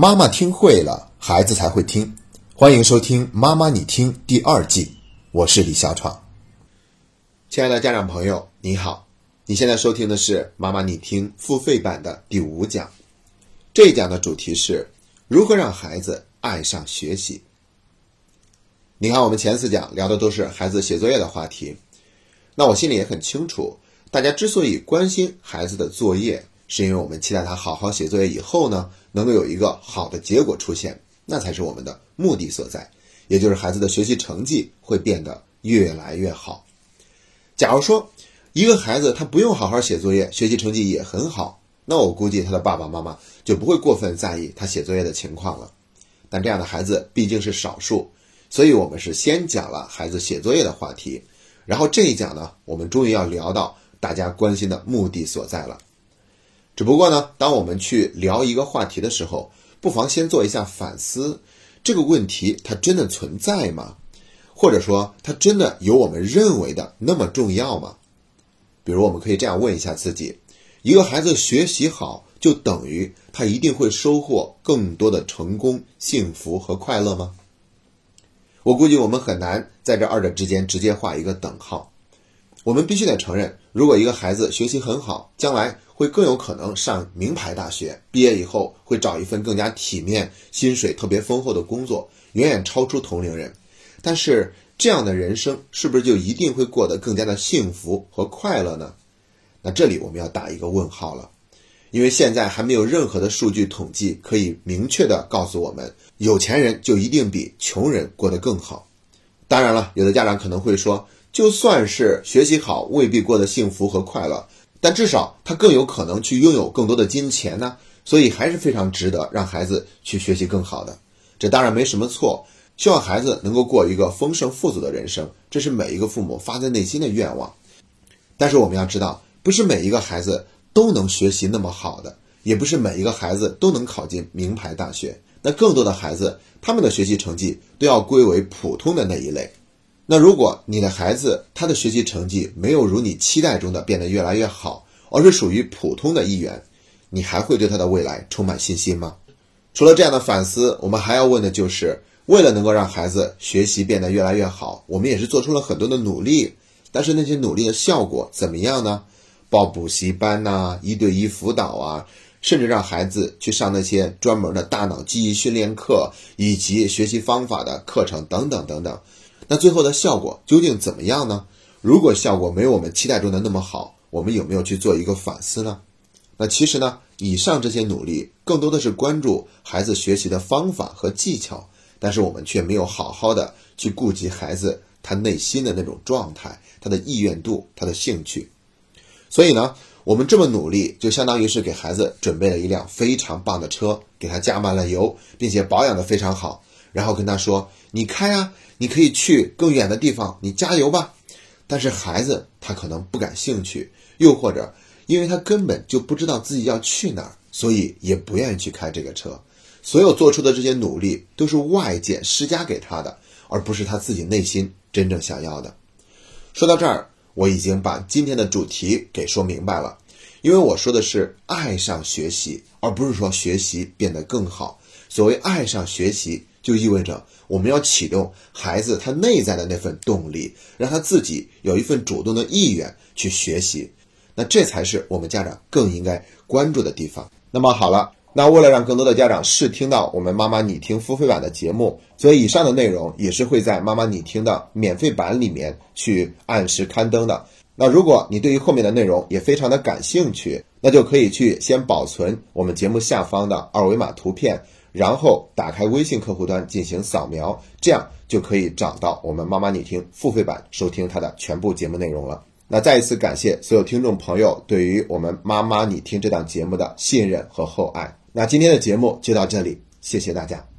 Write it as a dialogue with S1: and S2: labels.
S1: 妈妈听会了，孩子才会听。欢迎收听《妈妈你听》第二季，我是李小闯。亲爱的家长朋友，你好，你现在收听的是《妈妈你听》付费版的第五讲。这一讲的主题是如何让孩子爱上学习。你看，我们前四讲聊的都是孩子写作业的话题，那我心里也很清楚，大家之所以关心孩子的作业。是因为我们期待他好好写作业以后呢，能够有一个好的结果出现，那才是我们的目的所在，也就是孩子的学习成绩会变得越来越好。假如说一个孩子他不用好好写作业，学习成绩也很好，那我估计他的爸爸妈妈就不会过分在意他写作业的情况了。但这样的孩子毕竟是少数，所以我们是先讲了孩子写作业的话题，然后这一讲呢，我们终于要聊到大家关心的目的所在了。只不过呢，当我们去聊一个话题的时候，不妨先做一下反思：这个问题它真的存在吗？或者说，它真的有我们认为的那么重要吗？比如，我们可以这样问一下自己：一个孩子学习好，就等于他一定会收获更多的成功、幸福和快乐吗？我估计我们很难在这二者之间直接画一个等号。我们必须得承认，如果一个孩子学习很好，将来。会更有可能上名牌大学，毕业以后会找一份更加体面、薪水特别丰厚的工作，远远超出同龄人。但是这样的人生是不是就一定会过得更加的幸福和快乐呢？那这里我们要打一个问号了，因为现在还没有任何的数据统计可以明确的告诉我们，有钱人就一定比穷人过得更好。当然了，有的家长可能会说，就算是学习好，未必过得幸福和快乐。但至少他更有可能去拥有更多的金钱呢，所以还是非常值得让孩子去学习更好的。这当然没什么错，希望孩子能够过一个丰盛富足的人生，这是每一个父母发自内心的愿望。但是我们要知道，不是每一个孩子都能学习那么好的，也不是每一个孩子都能考进名牌大学。那更多的孩子，他们的学习成绩都要归为普通的那一类。那如果你的孩子他的学习成绩没有如你期待中的变得越来越好，而是属于普通的一员，你还会对他的未来充满信心吗？除了这样的反思，我们还要问的就是，为了能够让孩子学习变得越来越好，我们也是做出了很多的努力，但是那些努力的效果怎么样呢？报补习班呐，一对一辅导啊，甚至让孩子去上那些专门的大脑记忆训练课以及学习方法的课程等等等等。那最后的效果究竟怎么样呢？如果效果没有我们期待中的那么好，我们有没有去做一个反思呢？那其实呢，以上这些努力更多的是关注孩子学习的方法和技巧，但是我们却没有好好的去顾及孩子他内心的那种状态、他的意愿度、他的兴趣。所以呢，我们这么努力，就相当于是给孩子准备了一辆非常棒的车，给他加满了油，并且保养的非常好。然后跟他说：“你开啊，你可以去更远的地方，你加油吧。”但是孩子他可能不感兴趣，又或者因为他根本就不知道自己要去哪儿，所以也不愿意去开这个车。所有做出的这些努力都是外界施加给他的，而不是他自己内心真正想要的。说到这儿，我已经把今天的主题给说明白了，因为我说的是爱上学习，而不是说学习变得更好。所谓爱上学习。就意味着我们要启动孩子他内在的那份动力，让他自己有一份主动的意愿去学习，那这才是我们家长更应该关注的地方。那么好了，那为了让更多的家长试听到我们妈妈你听付费版的节目，所以以上的内容也是会在妈妈你听的免费版里面去按时刊登的。那如果你对于后面的内容也非常的感兴趣，那就可以去先保存我们节目下方的二维码图片。然后打开微信客户端进行扫描，这样就可以找到我们妈妈你听付费版收听它的全部节目内容了。那再一次感谢所有听众朋友对于我们妈妈你听这档节目的信任和厚爱。那今天的节目就到这里，谢谢大家。